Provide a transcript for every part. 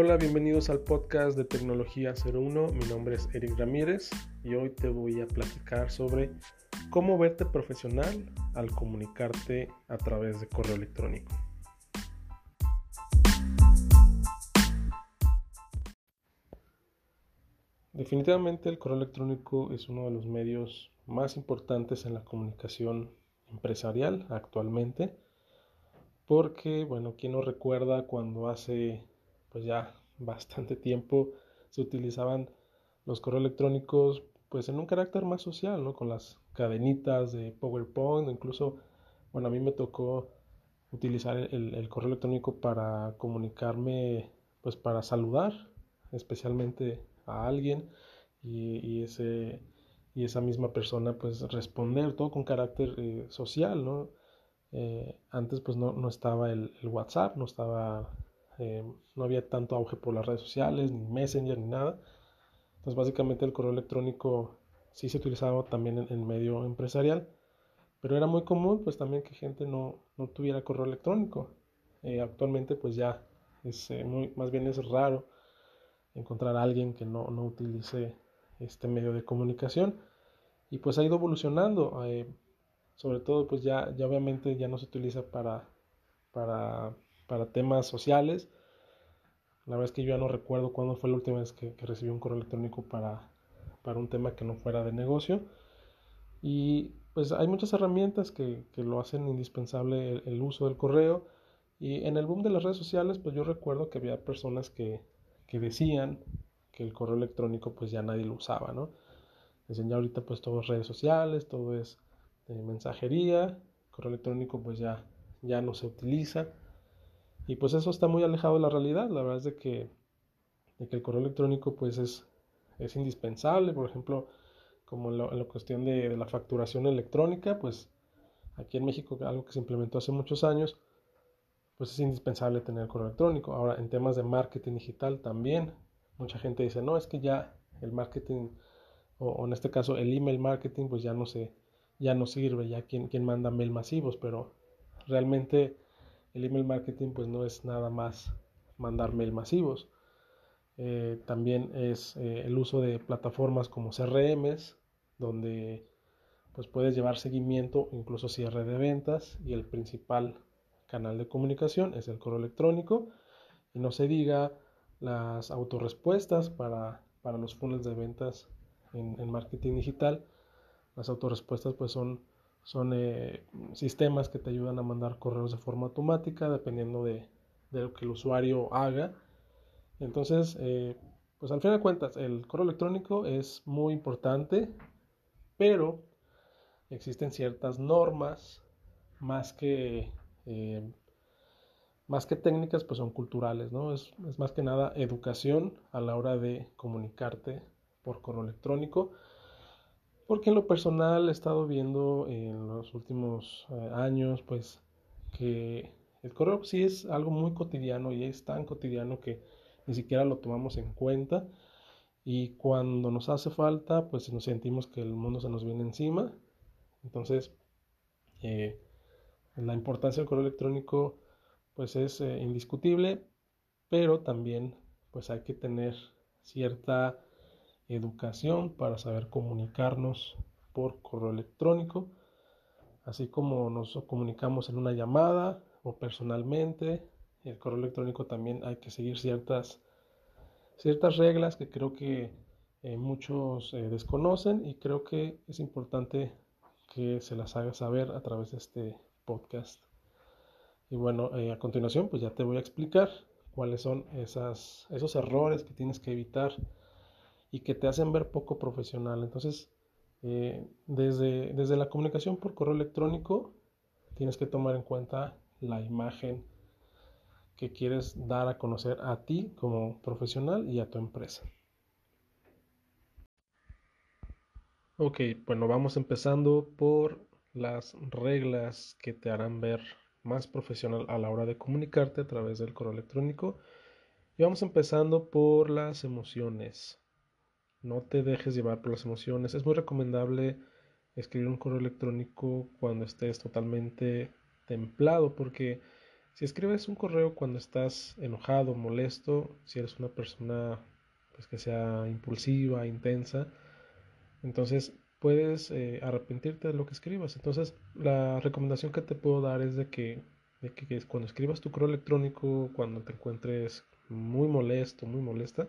Hola, bienvenidos al podcast de Tecnología 01. Mi nombre es Eric Ramírez y hoy te voy a platicar sobre cómo verte profesional al comunicarte a través de correo electrónico. Definitivamente el correo electrónico es uno de los medios más importantes en la comunicación empresarial actualmente porque, bueno, ¿quién no recuerda cuando hace pues ya bastante tiempo se utilizaban los correos electrónicos pues en un carácter más social, ¿no? Con las cadenitas de PowerPoint, incluso, bueno, a mí me tocó utilizar el, correo electrónico para comunicarme, pues para saludar especialmente a alguien y, ese, y esa misma persona pues responder todo con carácter eh, social, ¿no? Eh, antes pues no, no estaba el, el, WhatsApp, no estaba eh, no había tanto auge por las redes sociales, ni Messenger, ni nada. Entonces básicamente el correo electrónico sí se utilizaba también en el medio empresarial, pero era muy común pues también que gente no, no tuviera correo electrónico. Eh, actualmente pues ya es eh, muy, más bien es raro encontrar a alguien que no, no utilice este medio de comunicación y pues ha ido evolucionando sobre todo pues ya, ya obviamente ya no se utiliza para, para para temas sociales. La verdad es que yo ya no recuerdo cuándo fue la última vez que, recibí un correo electrónico para, para, un tema que no fuera de negocio. Y pues hay muchas herramientas que, que lo hacen indispensable el, uso del correo. Y en el boom de las redes sociales, pues yo recuerdo que había personas que, que decían que el correo electrónico pues ya nadie lo usaba, ¿no? Decían ya ahorita pues todo es redes sociales, todo es eh, mensajería, correo electrónico pues ya, ya no se utiliza. Y pues eso está muy alejado de la realidad. La verdad es de que, el correo electrónico pues es, es indispensable. Por ejemplo, como en, la cuestión de, la facturación electrónica, pues aquí en México, algo que se implementó hace muchos años, pues es indispensable tener el correo electrónico. Ahora, en temas de marketing digital también, mucha gente dice, no, es que ya el marketing, o, en este caso el email marketing, pues ya no se, ya no sirve, ya quien manda mail masivos, pero realmente el email marketing pues no es nada más mandar mail masivos. Eh, también es eh, el uso de plataformas como CRMs, donde pues puedes llevar seguimiento, incluso cierre de ventas y el principal canal de comunicación es el correo electrónico. Y no se diga las autorrespuestas para, para los funnels de ventas en, en marketing digital. Las autorrespuestas pues son son eh, sistemas que te ayudan a mandar correos de forma automática dependiendo de, lo que el usuario haga. Entonces, eh, pues al fin de cuentas, el correo electrónico es muy importante, pero existen ciertas normas más que, eh, más que técnicas, pues son culturales, ¿no? Es, es más que nada educación a la hora de comunicarte por correo electrónico porque en lo personal he estado viendo en los últimos eh, años, pues, que el correo sí es algo muy cotidiano y es tan cotidiano que ni siquiera lo tomamos en cuenta. Y cuando nos hace falta, pues nos sentimos que el mundo se nos viene encima. Entonces, eh, la importancia del correo electrónico, pues es eh, indiscutible, pero también, pues hay que tener cierta educación para saber comunicarnos por correo electrónico, así como nos comunicamos en una llamada o personalmente. El correo electrónico también hay que seguir ciertas, ciertas reglas que creo que eh, muchos eh, desconocen y creo que es importante que se las haga saber a través de este podcast. Y bueno, eh, a continuación pues ya te voy a explicar cuáles son esas, esos errores que tienes que evitar y que te hacen ver poco profesional. Entonces, eh, desde, desde la comunicación por correo electrónico, tienes que tomar en cuenta la imagen que quieres dar a conocer a ti como profesional y a tu empresa. Ok, bueno, vamos empezando por las reglas que te harán ver más profesional a la hora de comunicarte a través del correo electrónico. Y vamos empezando por las emociones. No te dejes llevar por las emociones. Es muy recomendable escribir un correo electrónico cuando estés totalmente templado porque Si escribes un correo cuando estás enojado, molesto, si eres una persona pues, que sea impulsiva, intensa, entonces puedes eh, arrepentirte de lo que escribas. Entonces la recomendación que te puedo dar es de que, de que cuando escribas tu correo electrónico, cuando te encuentres muy molesto, muy molesta,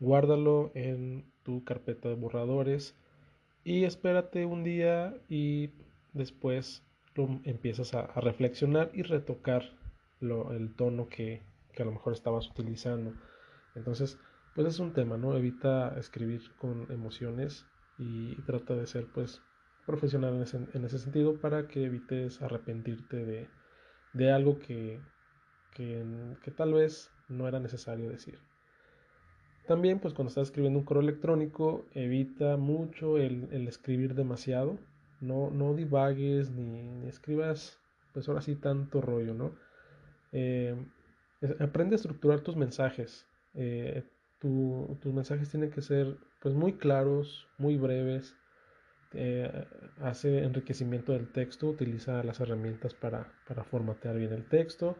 guárdalo en tu carpeta de borradores y espérate un día y después lo empiezas a reflexionar y retocar el tono que, a lo mejor estabas utilizando. Entonces, pues es un tema, ¿no? Evita escribir con emociones y trata de ser, pues, profesional en ese, en ese sentido para que evites arrepentirte de, de algo que, que, tal vez no era necesario decir. También, pues cuando estás escribiendo un correo electrónico, evita mucho el, escribir demasiado. No, no divagues ni, ni, escribas, pues ahora sí, tanto rollo, ¿no? Eh, aprende a estructurar tus mensajes. Eh, tus mensajes tienen que ser pues muy claros, muy breves. Eh, hace enriquecimiento del texto, utiliza las herramientas para, para formatear bien el texto.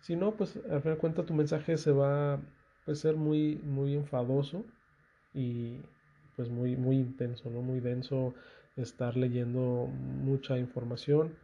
Si no, pues al final de cuentas tu mensaje se va pues, ser muy, muy enfadoso y pues muy, muy intenso, ¿no? Muy denso estar leyendo mucha información.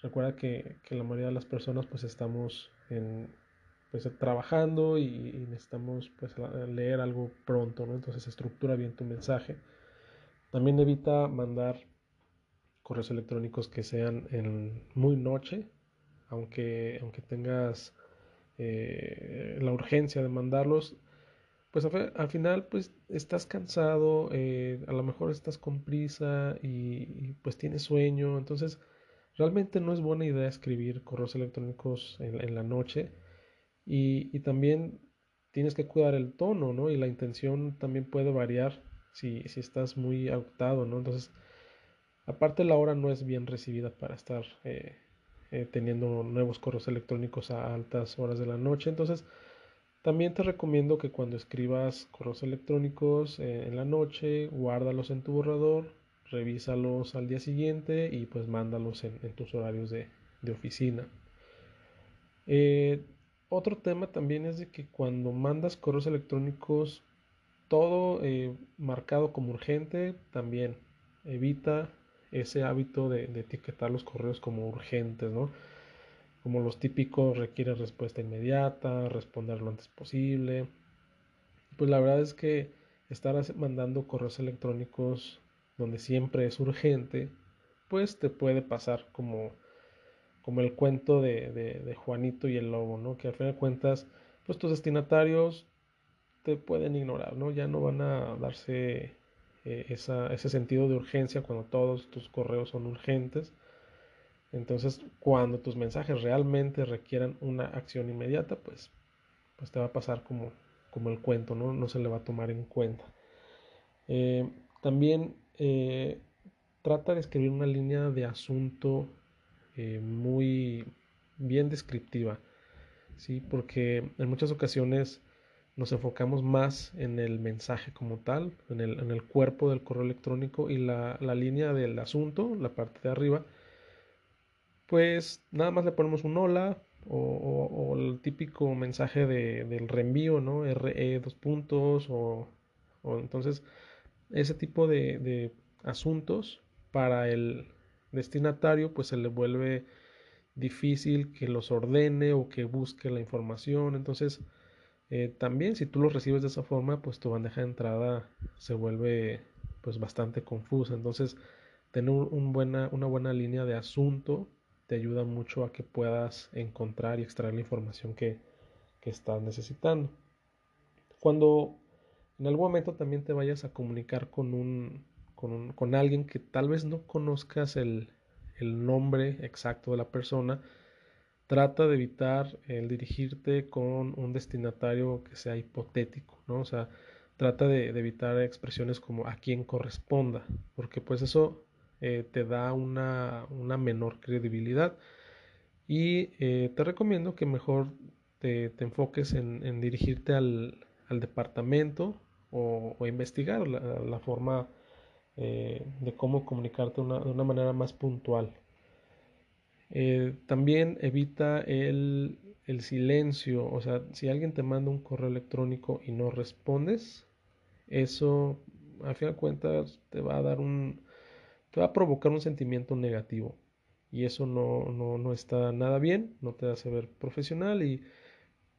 Recuerda que, la mayoría de las personas pues estamos en, pues, trabajando y, necesitamos pues, leer algo pronto, ¿no? Entonces estructura bien tu mensaje. También evita mandar correos electrónicos que sean en muy noche, aunque, aunque tengas eh, la urgencia de mandarlos, pues al final pues estás cansado, eh, a lo mejor estás con prisa y, pues tienes sueño, entonces Realmente no es buena idea escribir correos electrónicos en, la noche y, también tienes que cuidar el tono, ¿no? Y la intención también puede variar si, estás muy agotado, ¿no? Entonces, aparte la hora no es bien recibida para estar eh, eh, teniendo nuevos correos electrónicos a altas horas de la noche. Entonces, también te recomiendo que cuando escribas correos electrónicos eh, en la noche, guárdalos en tu borrador revísalos al día siguiente y pues mándalos en, tus horarios de, oficina. Eh, otro tema también es de que cuando mandas correos electrónicos, todo marcado como urgente, también evita ese hábito de, etiquetar los correos como urgentes, ¿no? Como los típicos requiere respuesta inmediata, responder lo antes posible. Pues la verdad es que estar mandando correos electrónicos donde siempre es urgente, pues te puede pasar como, como el cuento de, Juanito y el Lobo, ¿no? Que al final de cuentas, pues tus destinatarios te pueden ignorar, ¿no? Ya no van a darse eh, ese sentido de urgencia cuando todos tus correos son urgentes. Entonces, cuando tus mensajes realmente requieran una acción inmediata, pues, pues te va a pasar como, como el cuento, ¿no? No se le va a tomar en cuenta. Eh, también eh, trata de escribir una línea de asunto muy bien descriptiva, ¿sí? porque en muchas ocasiones nos enfocamos más en el mensaje como tal, en el, cuerpo del correo electrónico y la, línea del asunto, la parte de arriba, pues nada más le ponemos un hola o, el típico mensaje del reenvío, ¿no? RE dos puntos o, o entonces ese tipo de, asuntos para el destinatario pues se le vuelve difícil que los ordene o que busque la información entonces eh, también si tú los recibes de esa forma pues tu bandeja de entrada se vuelve pues bastante confusa. Entonces tener buena, una buena línea de asunto te ayuda mucho a que puedas encontrar y extraer la información que, que estás necesitando. Cuando en algún momento también te vayas a comunicar con un, con, alguien que tal vez no conozcas el, nombre exacto de la persona, trata de evitar el dirigirte con un destinatario que sea hipotético, ¿no? O sea, trata de, evitar expresiones como a quien corresponda, porque pues eso eh, te da una, menor credibilidad. Y eh, te recomiendo que mejor te, enfoques en, dirigirte al, departamento o, investigar la, forma eh, de cómo comunicarte de una manera más puntual. Eh, también evita el, el, silencio, o sea, si alguien te manda un correo electrónico y no respondes, eso a fin de cuentas te va a dar un, te va a provocar un sentimiento negativo. Y eso no, no, no está nada bien, no te hace ver profesional y,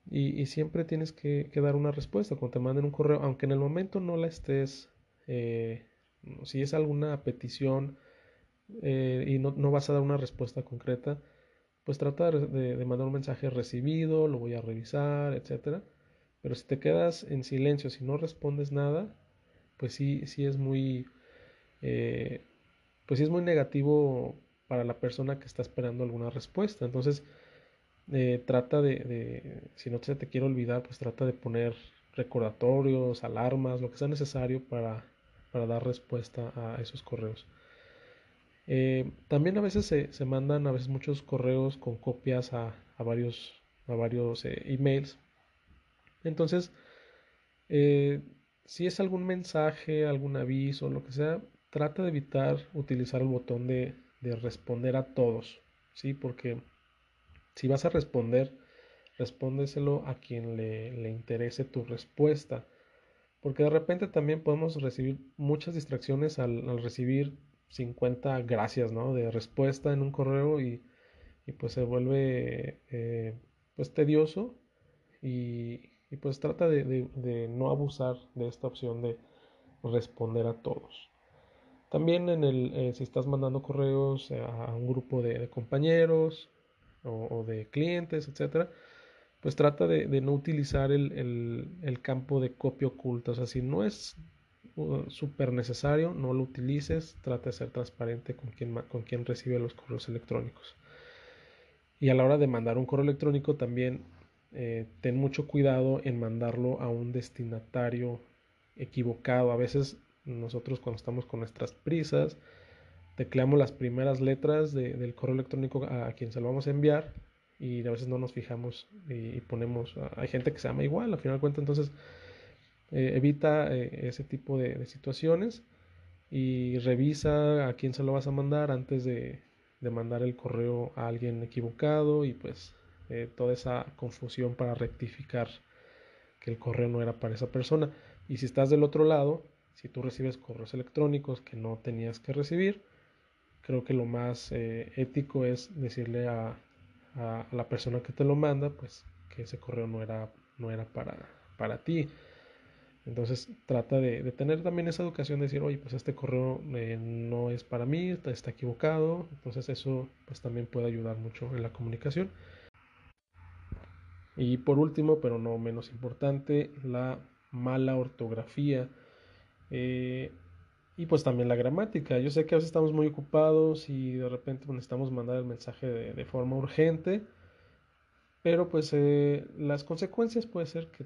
y, siempre tienes que, dar una respuesta cuando te manden un correo, aunque en el momento no la estés, eh, si es alguna petición, eh, y no, no, vas a dar una respuesta concreta, pues trata de, de, mandar un mensaje recibido, lo voy a revisar, etcétera. Pero si te quedas en silencio, si no respondes nada, pues sí, sí es muy, eh, pues sí es muy negativo para la persona que está esperando alguna respuesta. Entonces, eh, trata de, de, si no se te quiere olvidar, pues trata de poner recordatorios, alarmas, lo que sea necesario para, para dar respuesta a esos correos. Eh, también a veces se, mandan a veces muchos correos con copias a, varios, a varios eh, emails. Entonces, eh, si es algún mensaje, algún aviso, lo que sea, trata de evitar utilizar el botón de, responder a todos, ¿sí? Porque si vas a responder, respóndeselo a quien le, interese tu respuesta. Porque de repente también podemos recibir muchas distracciones al recibir 50 gracias, ¿no? De respuesta en un correo y, pues se vuelve eh, pues tedioso y, pues trata de, no abusar de esta opción de responder a todos. También en el, eh, si estás mandando correos a un grupo de, compañeros o, de clientes, etcétera, pues trata de, no utilizar el, el, el, campo de copia oculta. O sea, si no es súper necesario, no lo utilices, trata de ser transparente con quien, con quien recibe los correos electrónicos. Y a la hora de mandar un correo electrónico también eh, ten mucho cuidado en mandarlo a un destinatario equivocado. A veces nosotros cuando estamos con nuestras prisas, tecleamos las primeras letras del correo electrónico a, quien se lo vamos a enviar y a veces no nos fijamos y, ponemos, hay gente que se llama igual, al final de cuentas entonces eh, evita eh, ese tipo de, situaciones y revisa a quién se lo vas a mandar antes de, mandar el correo a alguien equivocado y pues eh, toda esa confusión para rectificar que el correo no era para esa persona. Y si estás del otro lado, si tú recibes correos electrónicos que no tenías que recibir, creo que lo más ético es decirle a, a, la persona que te lo manda, pues que ese correo no era, no era para, para ti. Entonces trata de, tener también esa educación de decir, oye, pues este correo eh, no es para mí, está, equivocado. Entonces eso pues también puede ayudar mucho en la comunicación. Y por último, pero no menos importante, la mala ortografía. Eh, y pues también la gramática. Yo sé que a veces estamos muy ocupados y de repente necesitamos mandar el mensaje de, forma urgente. Pero pues eh, las consecuencias puede ser que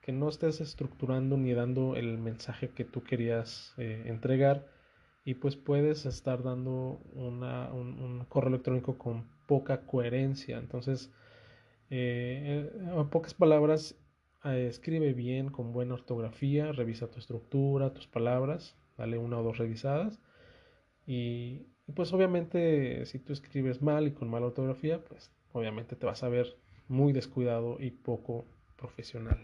que no estés estructurando ni dando el mensaje que tú querías eh, entregar y pues puedes estar dando un, correo electrónico con poca coherencia. Entonces, eh, en pocas palabras, eh, escribe bien, con buena ortografía, revisa tu estructura, tus palabras, dale una o dos revisadas. Y, pues obviamente si tú escribes mal y con mala ortografía, pues obviamente te vas a ver muy descuidado y poco profesional.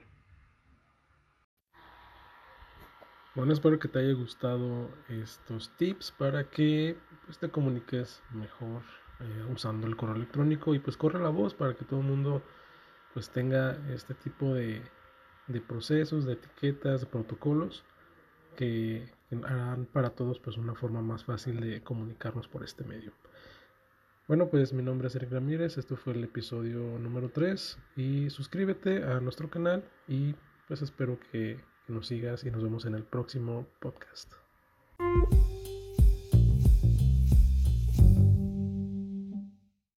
Bueno, espero que te haya gustado estos tips para que pues, te comuniques mejor eh, usando el correo electrónico y pues corre la voz para que todo el mundo pues tenga este tipo de, procesos, de etiquetas, de protocolos que, harán para todos pues una forma más fácil de comunicarnos por este medio. Bueno, pues mi nombre es Eric Ramírez, esto fue el episodio número 3 y suscríbete a nuestro canal y pues espero que nos sigas y nos vemos en el próximo podcast.